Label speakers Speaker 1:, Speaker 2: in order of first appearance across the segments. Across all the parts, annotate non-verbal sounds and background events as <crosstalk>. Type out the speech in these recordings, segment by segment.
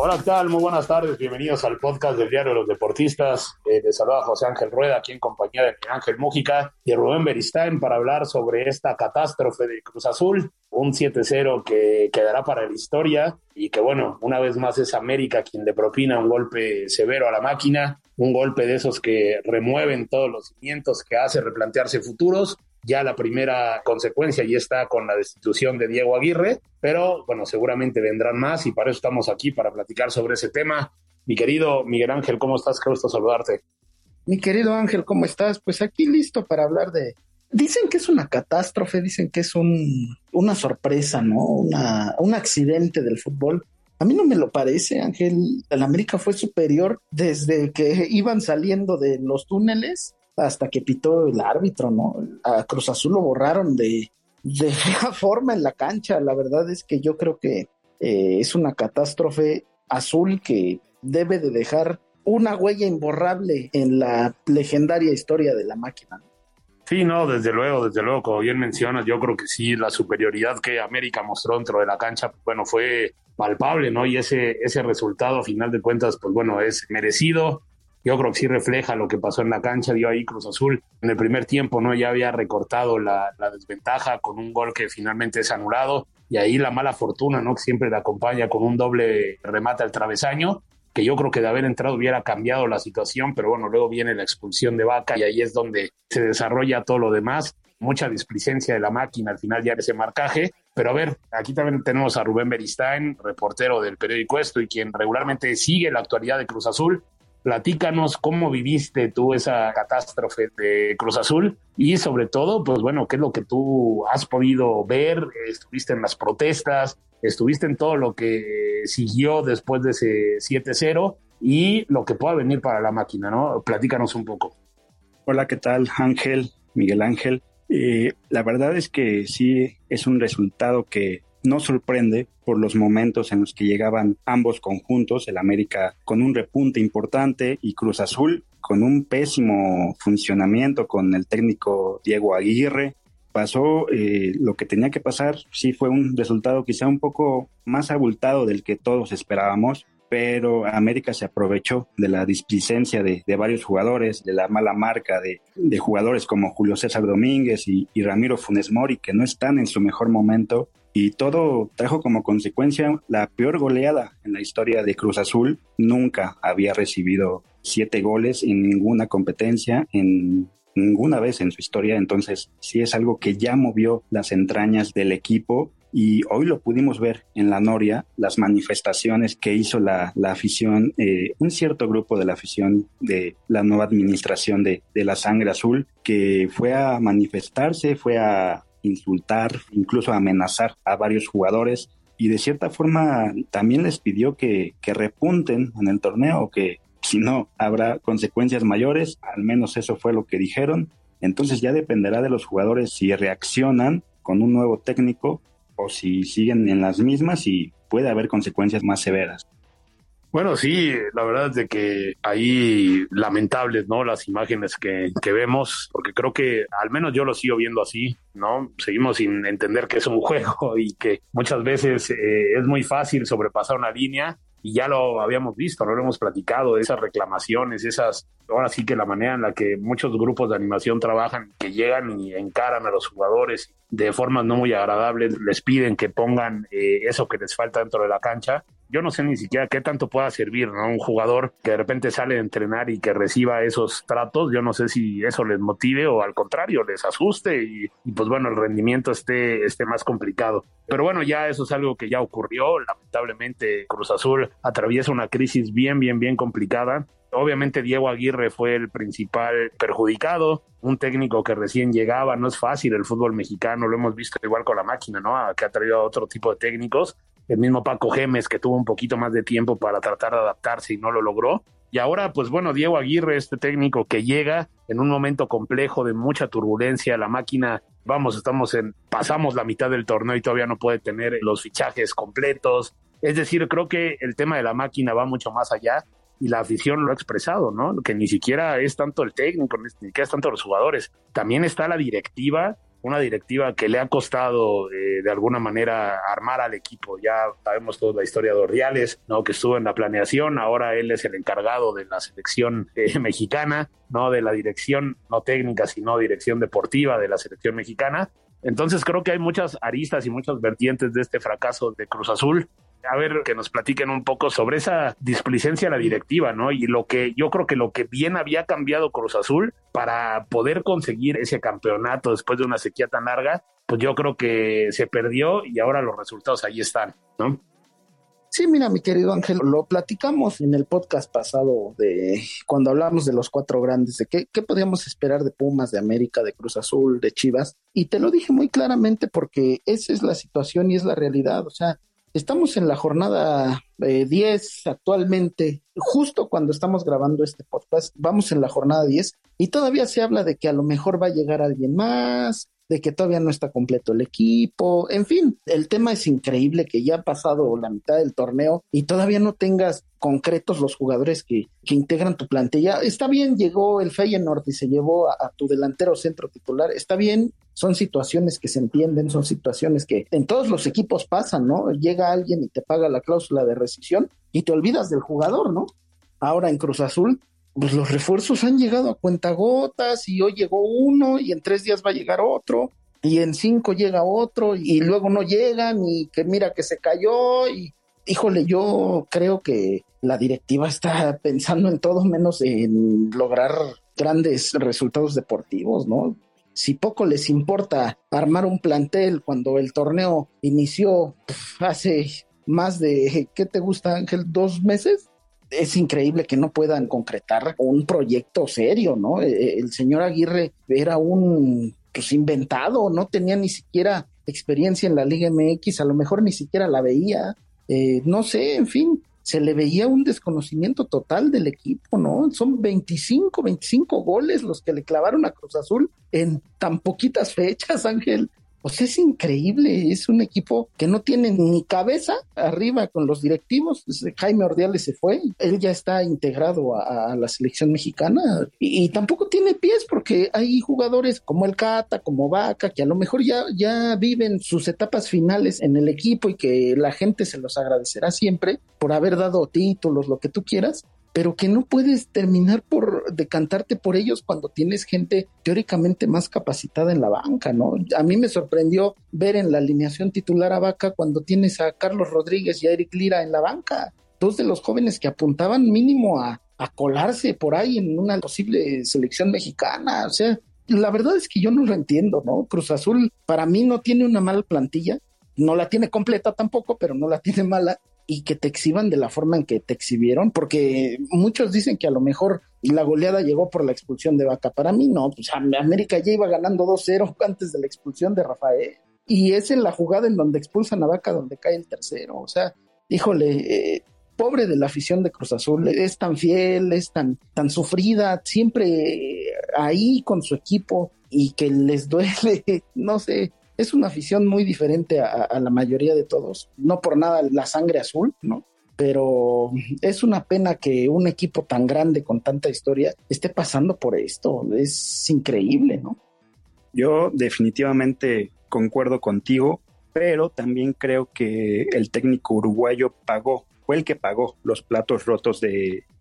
Speaker 1: Hola, ¿qué tal? Muy buenas tardes. Bienvenidos al podcast del Diario de los Deportistas. Eh, les saluda José Ángel Rueda, aquí en compañía de Ángel Mújica y Rubén Beristain para hablar sobre esta catástrofe de Cruz Azul, un 7-0 que quedará para la historia y que, bueno, una vez más es América quien le propina un golpe severo a la máquina, un golpe de esos que remueven todos los cimientos que hace replantearse futuros ya la primera consecuencia ya está con la destitución de Diego Aguirre, pero bueno, seguramente vendrán más y para eso estamos aquí, para platicar sobre ese tema. Mi querido Miguel Ángel, ¿cómo estás? Qué gusto saludarte.
Speaker 2: Mi querido Ángel, ¿cómo estás? Pues aquí listo para hablar de... Dicen que es una catástrofe, dicen que es un, una sorpresa, ¿no? Una, un accidente del fútbol. A mí no me lo parece, Ángel. El América fue superior desde que iban saliendo de los túneles hasta que pitó el árbitro, ¿no? A Cruz Azul lo borraron de, de <laughs> fea forma en la cancha. La verdad es que yo creo que eh, es una catástrofe azul que debe de dejar una huella imborrable en la legendaria historia de la máquina.
Speaker 1: Sí, no, desde luego, desde luego, como bien mencionas, yo creo que sí, la superioridad que América mostró dentro de la cancha, pues, bueno, fue palpable, ¿no? Y ese, ese resultado, a final de cuentas, pues bueno, es merecido yo creo que sí refleja lo que pasó en la cancha, dio ahí Cruz Azul en el primer tiempo, ¿no? Ya había recortado la, desventaja con un gol que finalmente es anulado y ahí la mala fortuna, ¿no? Que siempre le acompaña con un doble remate al travesaño, que yo creo que de haber entrado hubiera cambiado la situación, pero bueno, luego viene la expulsión de Vaca y ahí es donde se desarrolla todo lo demás. Mucha displicencia de la máquina al final ya ese marcaje. Pero a ver, aquí también tenemos a Rubén Beristain, reportero del periódico Esto y quien regularmente sigue la actualidad de Cruz Azul. Platícanos cómo viviste tú esa catástrofe de Cruz Azul y sobre todo, pues bueno, qué es lo que tú has podido ver, estuviste en las protestas, estuviste en todo lo que siguió después de ese 7-0 y lo que pueda venir para la máquina, ¿no? Platícanos un poco.
Speaker 3: Hola, ¿qué tal? Ángel, Miguel Ángel. Eh, la verdad es que sí es un resultado que no sorprende por los momentos en los que llegaban ambos conjuntos, el América con un repunte importante y Cruz Azul con un pésimo funcionamiento con el técnico Diego Aguirre. Pasó eh, lo que tenía que pasar, sí fue un resultado quizá un poco más abultado del que todos esperábamos, pero América se aprovechó de la displicencia de, varios jugadores, de la mala marca de, jugadores como Julio César Domínguez y, y, Ramiro Funes Mori, que no están en su mejor momento, y todo trajo como consecuencia la peor goleada en la historia de Cruz Azul. Nunca había recibido siete goles en ninguna competencia, en ninguna vez en su historia, entonces sí es algo que ya movió las entrañas del equipo y hoy lo pudimos ver en la Noria, las manifestaciones que hizo la, afición, eh, un cierto grupo de la afición de la nueva administración de, de la sangre azul, que fue a manifestarse, fue a insultar, incluso amenazar a varios jugadores y de cierta forma también les pidió que, que repunten en el torneo, que si no habrá consecuencias mayores, al menos eso fue lo que dijeron. Entonces ya dependerá de los jugadores si reaccionan con un nuevo técnico o si siguen en las mismas y puede haber consecuencias más severas.
Speaker 1: Bueno, sí, la verdad es de que ahí lamentables, ¿no? Las imágenes que, que, vemos, porque creo que al menos yo lo sigo viendo así, ¿no? Seguimos sin entender que es un <laughs> juego y que muchas veces eh, es muy fácil sobrepasar una línea y ya lo habíamos visto, no lo hemos platicado, esas reclamaciones, esas, ahora sí que la manera en la que muchos grupos de animación trabajan, que llegan y encaran a los jugadores de formas no muy agradables, les piden que pongan eh, eso que les falta dentro de la cancha yo no sé ni siquiera qué tanto pueda servir, ¿no? Un jugador que de repente sale a entrenar y que reciba esos tratos, yo no sé si eso les motive o al contrario, les asuste y, pues bueno, el rendimiento esté, esté más complicado. Pero bueno, ya eso es algo que ya ocurrió. Lamentablemente Cruz Azul atraviesa una crisis bien, bien, bien complicada. Obviamente Diego Aguirre fue el principal perjudicado, un técnico que recién llegaba, no es fácil el fútbol mexicano, lo hemos visto igual con la máquina, ¿no? Que ha traído a otro tipo de técnicos el mismo Paco Gemes que tuvo un poquito más de tiempo para tratar de adaptarse y no lo logró. Y ahora, pues bueno, Diego Aguirre, este técnico que llega en un momento complejo de mucha turbulencia, la máquina, vamos, estamos en, pasamos la mitad del torneo y todavía no puede tener los fichajes completos. Es decir, creo que el tema de la máquina va mucho más allá y la afición lo ha expresado, ¿no? Que ni siquiera es tanto el técnico, ni siquiera es tanto los jugadores, también está la directiva una directiva que le ha costado eh, de alguna manera armar al equipo. Ya sabemos toda la historia de Ordiales, ¿no? que estuvo en la planeación, ahora él es el encargado de la selección eh, <laughs> mexicana, no de la dirección, no técnica, sino dirección deportiva de la selección mexicana. Entonces creo que hay muchas aristas y muchas vertientes de este fracaso de Cruz Azul a ver que nos platiquen un poco sobre esa displicencia a la directiva, ¿no? Y lo que yo creo que lo que bien había cambiado Cruz Azul para poder conseguir ese campeonato después de una sequía tan larga, pues yo creo que se perdió y ahora los resultados ahí están, ¿no?
Speaker 2: Sí, mira, mi querido Ángel, lo platicamos en el podcast pasado de cuando hablamos de los cuatro grandes, de qué, qué podíamos esperar de Pumas, de América, de Cruz Azul, de Chivas, y te lo dije muy claramente porque esa es la situación y es la realidad. O sea, Estamos en la jornada 10 eh, actualmente, justo cuando estamos grabando este podcast, vamos en la jornada 10 y todavía se habla de que a lo mejor va a llegar alguien más, de que todavía no está completo el equipo, en fin, el tema es increíble que ya ha pasado la mitad del torneo y todavía no tengas concretos los jugadores que, que integran tu plantilla. Está bien, llegó el Feyenoord y se llevó a, tu delantero centro titular, está bien, son situaciones que se entienden, son situaciones que en todos los equipos pasan, ¿no? Llega alguien y te paga la cláusula de rescisión y te olvidas del jugador, ¿no? Ahora en Cruz Azul pues los refuerzos han llegado a cuentagotas y hoy llegó uno y en tres días va a llegar otro y en cinco llega otro y luego no llegan y que mira que se cayó y híjole, yo creo que la directiva está pensando en todo menos en lograr grandes resultados deportivos, ¿no? Si poco les importa armar un plantel cuando el torneo inició hace más de, ¿qué te gusta, Ángel? ¿Dos meses? Es increíble que no puedan concretar un proyecto serio, ¿no? E, e, el señor Aguirre era un pues inventado, no tenía ni siquiera experiencia en la Liga MX, a lo mejor ni siquiera la veía, eh, no sé, en fin, se le veía un desconocimiento total del equipo, ¿no? Son 25, 25 goles los que le clavaron a Cruz Azul en tan poquitas fechas, Ángel. Pues es increíble, es un equipo que no tiene ni cabeza arriba con los directivos. Jaime Ordiales se fue, él ya está integrado a, la selección mexicana y, tampoco tiene pies porque hay jugadores como el Cata, como Vaca, que a lo mejor ya, ya viven sus etapas finales en el equipo y que la gente se los agradecerá siempre por haber dado títulos, lo que tú quieras, pero que no puedes terminar por decantarte por ellos cuando tienes gente teóricamente más capacitada en la banca, ¿no? A mí me sorprendió ver en la alineación titular a Vaca cuando tienes a Carlos Rodríguez y a Eric Lira en la banca, dos de los jóvenes que apuntaban mínimo a, a colarse por ahí en una posible selección mexicana, o sea, la verdad es que yo no lo entiendo, ¿no? Cruz Azul para mí no tiene una mala plantilla, no la tiene completa tampoco, pero no la tiene mala y que te exhiban de la forma en que te exhibieron, porque muchos dicen que a lo mejor la goleada llegó por la expulsión de Vaca. Para mí no, pues América ya iba ganando 2-0 <laughs> antes de la expulsión de Rafael. Y es en la jugada en donde expulsan a Vaca donde cae el tercero. O sea, híjole, eh, pobre de la afición de Cruz Azul, es tan fiel, es tan, tan sufrida, siempre ahí con su equipo y que les duele, <laughs> no sé, es una afición muy diferente a, la mayoría de todos. No por nada la sangre azul, ¿no? Pero es una pena que un equipo tan grande con tanta historia esté pasando por esto. Es increíble, ¿no?
Speaker 3: Yo definitivamente concuerdo contigo, pero también creo que el técnico uruguayo pagó fue el que pagó los platos rotos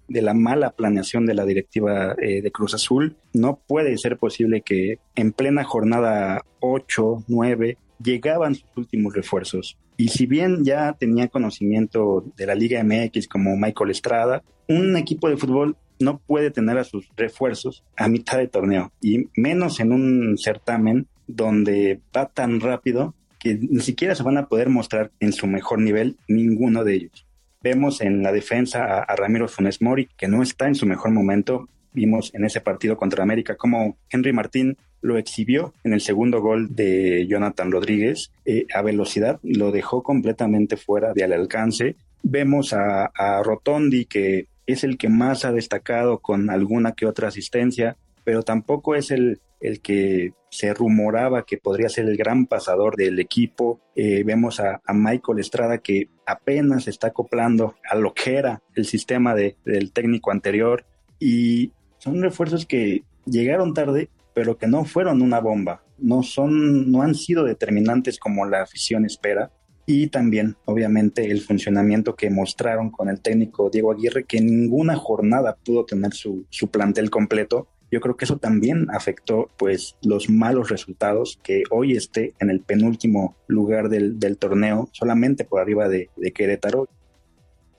Speaker 3: de, la mala planeación de la directiva eh, de Cruz Azul. No puede ser posible que en plena jornada 8, 9, llegaban sus últimos refuerzos. Y si bien ya tenía conocimiento de la Liga MX como Michael Estrada, un equipo de fútbol no puede tener a sus refuerzos a mitad de torneo y menos en un certamen donde va tan rápido que ni siquiera se van a poder mostrar en su mejor nivel ninguno de ellos. Vemos en la defensa a, Ramiro Funes Mori, que no está en su mejor momento. Vimos en ese partido contra América como Henry Martín lo exhibió en el segundo gol de Jonathan Rodríguez eh, a velocidad, lo dejó completamente fuera del alcance. Vemos a Rotondi, que es el que más ha destacado con alguna que otra asistencia, pero tampoco es el, el que se rumoraba que podría ser el gran pasador del equipo. Eh, vemos a, Michael Estrada que apenas está acoplando a lo que era el sistema de, del técnico anterior y son refuerzos que llegaron tarde, pero que no fueron una bomba. No son, no han sido determinantes como la afición espera y también, obviamente, el funcionamiento que mostraron con el técnico Diego Aguirre, que en ninguna jornada pudo tener su, su plantel completo yo creo que eso también afectó pues los malos resultados que hoy esté en el penúltimo lugar del, torneo solamente por arriba de, Querétaro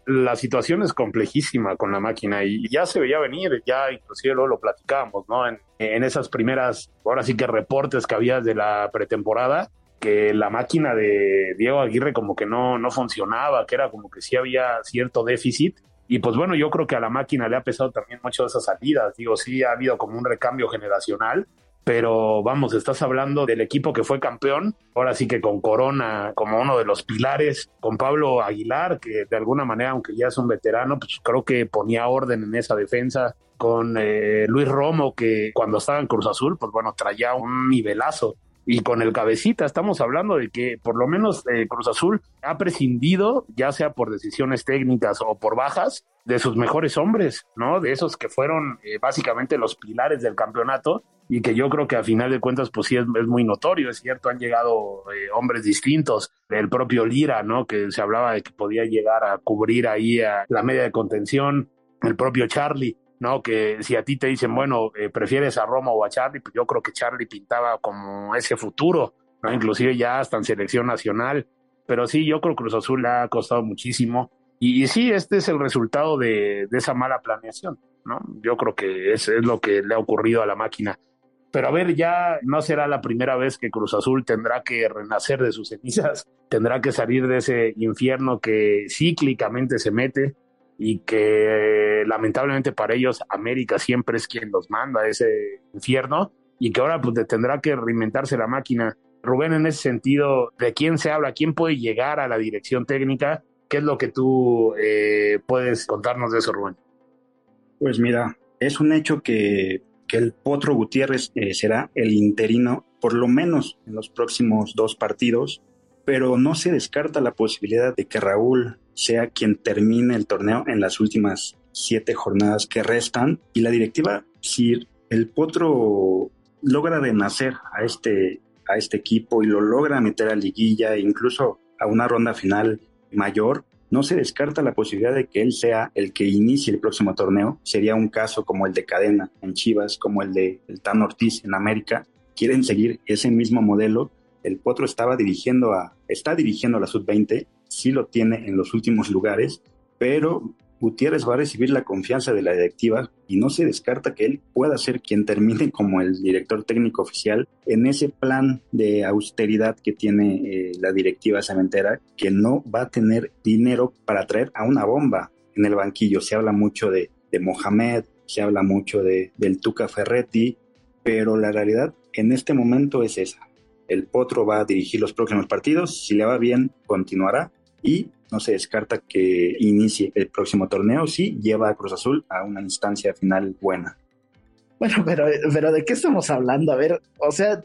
Speaker 1: la situación es complejísima con la máquina y ya se veía venir, ya inclusive luego lo platicábamos, ¿no? En, en, esas primeras, ahora sí que reportes que había de la pretemporada, que la máquina de Diego Aguirre como que no, no funcionaba, que era como que sí había cierto déficit y pues bueno, yo creo que a la máquina le ha pesado también mucho esas salidas. Digo, sí ha habido como un recambio generacional, pero vamos, estás hablando del equipo que fue campeón, ahora sí que con Corona como uno de los pilares, con Pablo Aguilar, que de alguna manera, aunque ya es un veterano, pues creo que ponía orden en esa defensa, con eh, Luis Romo, que cuando estaba en Cruz Azul, pues bueno, traía un nivelazo y con el cabecita estamos hablando de que por lo menos eh, Cruz Azul ha prescindido, ya sea por decisiones técnicas o por bajas, de sus mejores hombres, ¿no? De esos que fueron eh, básicamente los pilares del campeonato y que yo creo que a final de cuentas pues sí es, muy notorio, es cierto, han llegado eh, hombres distintos, el propio Lira, ¿no? Que se hablaba de que podía llegar a cubrir ahí a la media de contención, el propio Charlie, ¿no? Que si a ti te dicen, bueno, eh, prefieres a Roma o a Charlie, pues yo creo que Charlie pintaba como ese futuro, ¿no? Inclusive ya hasta en selección nacional. Pero sí, yo creo que Cruz Azul le ha costado muchísimo. Y, sí, este es el resultado de, esa mala planeación, ¿no? Yo creo que es, es lo que le ha ocurrido a la máquina. Pero a ver, ya no será la primera vez que Cruz Azul tendrá que renacer de sus cenizas, tendrá que salir de ese infierno que cíclicamente se mete y que lamentablemente para ellos América siempre es quien los manda a ese infierno y que ahora pues tendrá que reinventarse la máquina. Rubén, en ese sentido, ¿de quién se habla? ¿Quién puede llegar a la dirección técnica? ¿Qué es lo que tú eh, puedes contarnos de eso, Rubén?
Speaker 3: Pues mira, es un hecho que, que el Potro Gutiérrez eh, será el interino por lo menos en los próximos dos partidos, pero no se descarta la posibilidad de que Raúl sea quien termine el torneo en las últimas siete jornadas que restan. Y la directiva, si el Potro logra renacer a este, a este equipo y lo logra meter a liguilla e incluso a una ronda final mayor, no se descarta la posibilidad de que él sea el que inicie el próximo torneo. Sería un caso como el de Cadena en Chivas, como el de el Tan Ortiz en América. Quieren seguir ese mismo modelo. El Potro estaba dirigiendo a, está dirigiendo a la sub-20 sí lo tiene en los últimos lugares, pero Gutiérrez va a recibir la confianza de la directiva y no se descarta que él pueda ser quien termine como el director técnico oficial en ese plan de austeridad que tiene eh, la directiva cementera, que no va a tener dinero para traer a una bomba en el banquillo. Se habla mucho de, de Mohamed, se habla mucho de, del Tuca Ferretti, pero la realidad en este momento es esa. El Potro va a dirigir los próximos partidos, si le va bien, continuará, y no se descarta que inicie el próximo torneo si lleva a Cruz Azul a una instancia final buena.
Speaker 2: Bueno, pero, pero ¿de qué estamos hablando? A ver, o sea,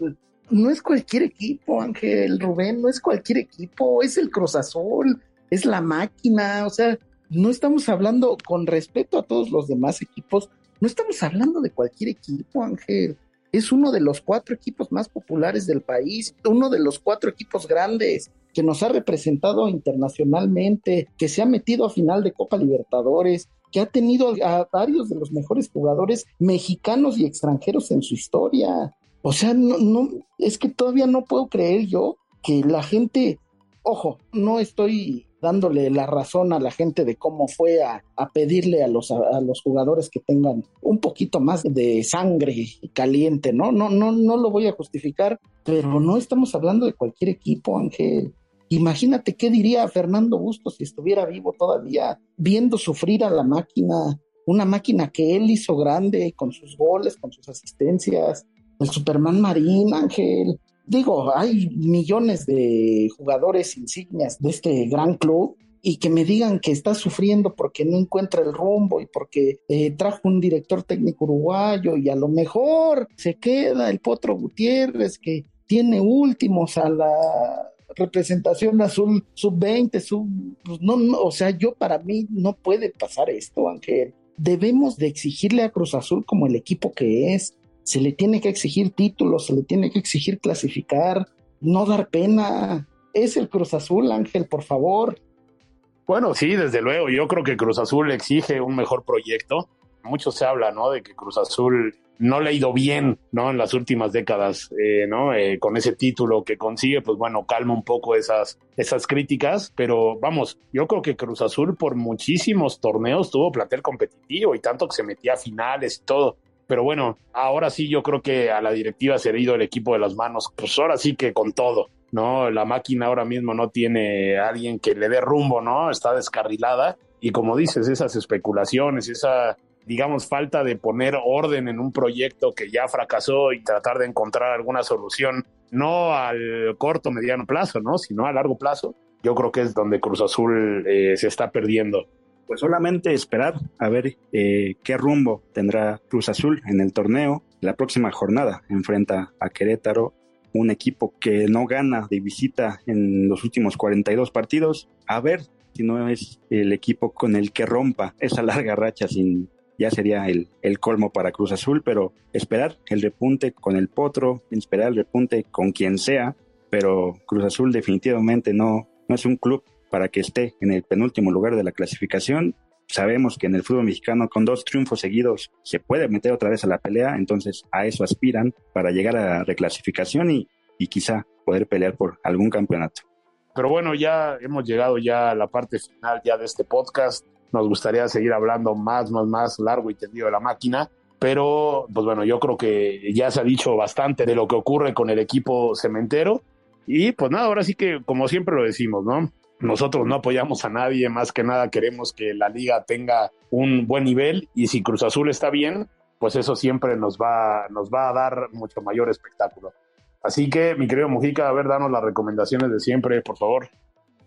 Speaker 2: no es cualquier equipo, Ángel Rubén, no es cualquier equipo, es el Cruz Azul, es la máquina, o sea, no estamos hablando con respeto a todos los demás equipos, no estamos hablando de cualquier equipo, Ángel. Es uno de los cuatro equipos más populares del país, uno de los cuatro equipos grandes que nos ha representado internacionalmente, que se ha metido a final de Copa Libertadores, que ha tenido a varios de los mejores jugadores mexicanos y extranjeros en su historia. O sea, no, no, es que todavía no puedo creer yo que la gente, ojo, no estoy dándole la razón a la gente de cómo fue a, pedirle a los, a, los jugadores que tengan un poquito más de sangre caliente, ¿no? No, no, no lo voy a justificar, pero no estamos hablando de cualquier equipo, Ángel. Imagínate qué diría Fernando Bustos si estuviera vivo todavía, viendo sufrir a la máquina, una máquina que él hizo grande con sus goles, con sus asistencias, el Superman Marín, Ángel, digo, hay millones de jugadores insignias de este gran club y que me digan que está sufriendo porque no encuentra el rumbo y porque eh, trajo un director técnico uruguayo y a lo mejor se queda el Potro Gutiérrez que tiene últimos a la representación azul sub-20, sub, pues no, no, o sea, yo para mí no puede pasar esto, Ángel. Debemos de exigirle a Cruz Azul como el equipo que es, se le tiene que exigir títulos, se le tiene que exigir clasificar, no dar pena. Es el Cruz Azul, Ángel, por favor.
Speaker 1: Bueno, sí, desde luego. Yo creo que Cruz Azul exige un mejor proyecto. Mucho se habla, ¿no? De que Cruz Azul no le ha ido bien, ¿no? En las últimas décadas, eh, ¿no? Eh, con ese título que consigue, pues bueno, calma un poco esas, esas críticas, pero vamos, yo creo que Cruz Azul por muchísimos torneos tuvo plantel competitivo y tanto que se metía a finales y todo. Pero bueno, ahora sí yo creo que a la directiva se ha ido el equipo de las manos, pues ahora sí que con todo, ¿no? La máquina ahora mismo no tiene alguien que le dé rumbo, ¿no? Está descarrilada y como dices, esas especulaciones, esa, digamos, falta de poner orden en un proyecto que ya fracasó y tratar de encontrar alguna solución, no al corto, mediano plazo, ¿no? Sino a largo plazo, yo creo que es donde Cruz Azul eh, se está perdiendo
Speaker 3: pues solamente esperar a ver eh, qué rumbo tendrá Cruz Azul en el torneo. La próxima jornada enfrenta a Querétaro, un equipo que no gana de visita en los últimos 42 partidos. A ver si no es el equipo con el que rompa esa larga racha sin ya sería el, el colmo para Cruz Azul, pero esperar el repunte con el Potro, esperar el repunte con quien sea, pero Cruz Azul definitivamente no, no es un club para que esté en el penúltimo lugar de la clasificación. Sabemos que en el fútbol mexicano con dos triunfos seguidos se puede meter otra vez a la pelea, entonces a eso aspiran para llegar a la reclasificación y, y quizá poder pelear por algún campeonato.
Speaker 1: Pero bueno, ya hemos llegado ya a la parte final ya de este podcast. Nos gustaría seguir hablando más, más, más largo y tendido de la máquina. Pero, pues bueno, yo creo que ya se ha dicho bastante de lo que ocurre con el equipo cementero. Y pues nada, ahora sí que como siempre lo decimos, ¿no? Nosotros no apoyamos a nadie, más que nada queremos que la liga tenga un buen nivel y si Cruz Azul está bien, pues eso siempre nos va, nos va a dar mucho mayor espectáculo. Así que, mi querido Mujica, a ver, danos las recomendaciones de siempre, por favor.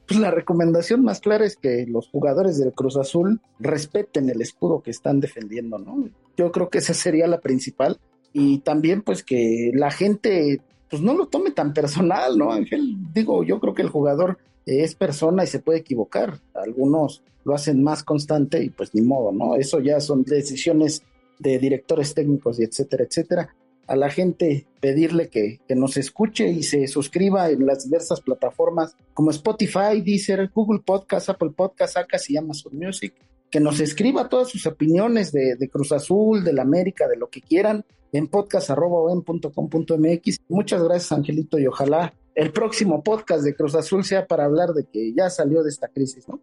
Speaker 2: Pues la recomendación más clara es que los jugadores del Cruz Azul respeten el escudo que están defendiendo, ¿no? Yo creo que esa sería la principal. Y también, pues, que la gente, pues, no lo tome tan personal, ¿no, Ángel? Digo, yo creo que el jugador es persona y se puede equivocar. Algunos lo hacen más constante y pues ni modo, ¿no? Eso ya son decisiones de directores técnicos y etcétera, etcétera. A la gente pedirle que, que nos escuche y se suscriba en las diversas plataformas como Spotify, Deezer, Google Podcast, Apple Podcast, Acas y Amazon Music. Que nos escriba todas sus opiniones de, Cruz Azul, de la América, de lo que quieran en podcast.com.mx. Muchas gracias, Angelito, y ojalá el próximo podcast de Cruz Azul sea para hablar de que ya salió de esta crisis, ¿no?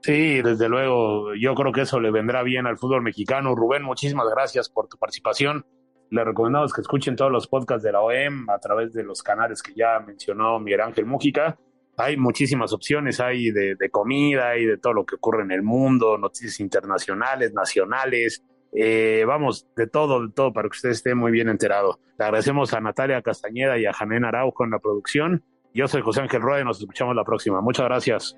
Speaker 1: Sí, desde luego, yo creo que eso le vendrá bien al fútbol mexicano. Rubén, muchísimas gracias por tu participación. Le recomendamos que escuchen todos los podcasts de la OEM a través de los canales que ya mencionó Miguel Ángel Mújica. Hay muchísimas opciones, hay de, de comida y de todo lo que ocurre en el mundo, noticias internacionales, nacionales, eh, vamos, de todo, de todo, para que usted esté muy bien enterado. Le agradecemos a Natalia Castañeda y a Janén Araujo en la producción. Yo soy José Ángel Rueda y nos escuchamos la próxima. Muchas gracias.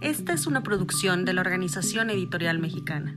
Speaker 4: Esta es una producción de la Organización Editorial Mexicana.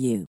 Speaker 5: you.